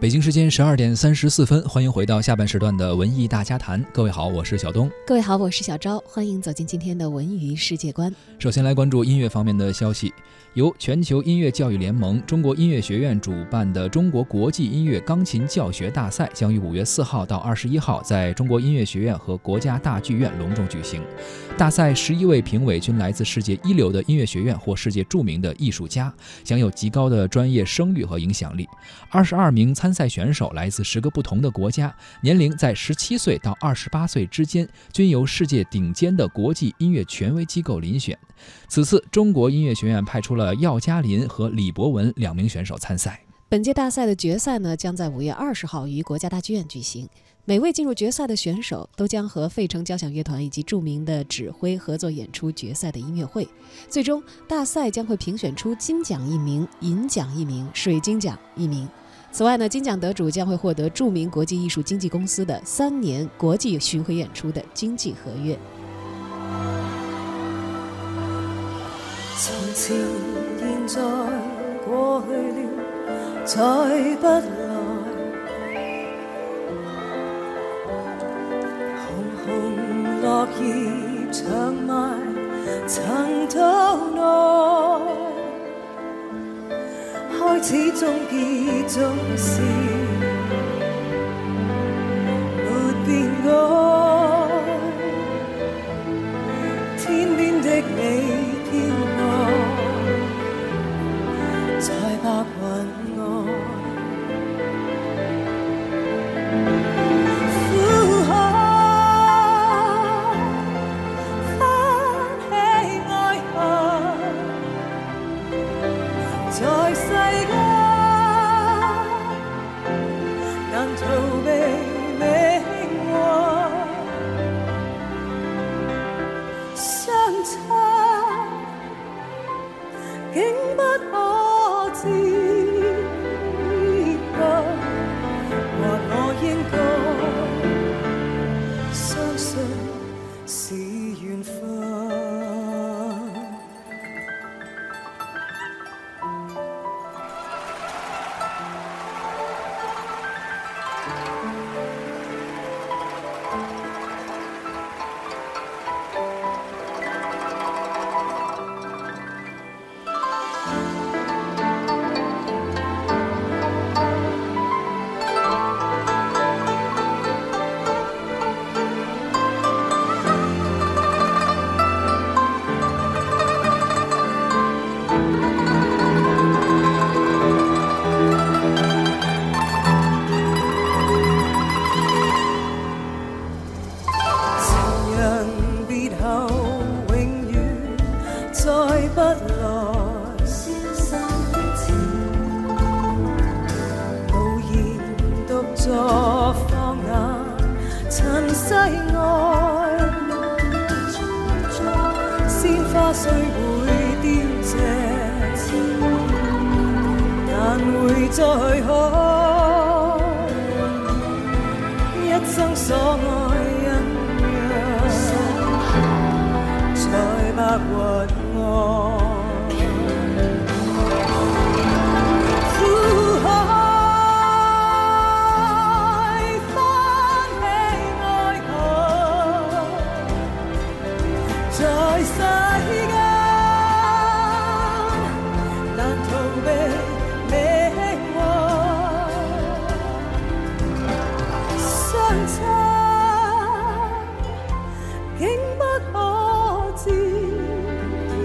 北京时间十二点三十四分，欢迎回到下半时段的文艺大家谈。各位好，我是小东。各位好，我是小昭。欢迎走进今天的文娱世界观。首先来关注音乐方面的消息。由全球音乐教育联盟、中国音乐学院主办的中国国际音乐钢琴教学大赛将于五月四号到二十一号在中国音乐学院和国家大剧院隆重举行。大赛十一位评委均来自世界一流的音乐学院或世界著名的艺术家，享有极高的专业声誉和影响力。二十二名参参赛选手来自十个不同的国家，年龄在十七岁到二十八岁之间，均由世界顶尖的国际音乐权威机构遴选。此次中国音乐学院派出了药嘉林和李博文两名选手参赛。本届大赛的决赛呢，将在五月二十号于国家大剧院举行。每位进入决赛的选手都将和费城交响乐团以及著名的指挥合作演出决赛的音乐会。最终，大赛将会评选出金奖一名、银奖一名、水晶奖一名。此外呢，金奖得主将会获得著名国际艺术经纪公司的三年国际巡回演出的经纪合约。从前、现在、过去了，再不来。红红落叶长埋尘土内，开始终结总是 and 花虽会凋谢，但会再开。一生所爱恩怨，在白云外。差，竟不可接近。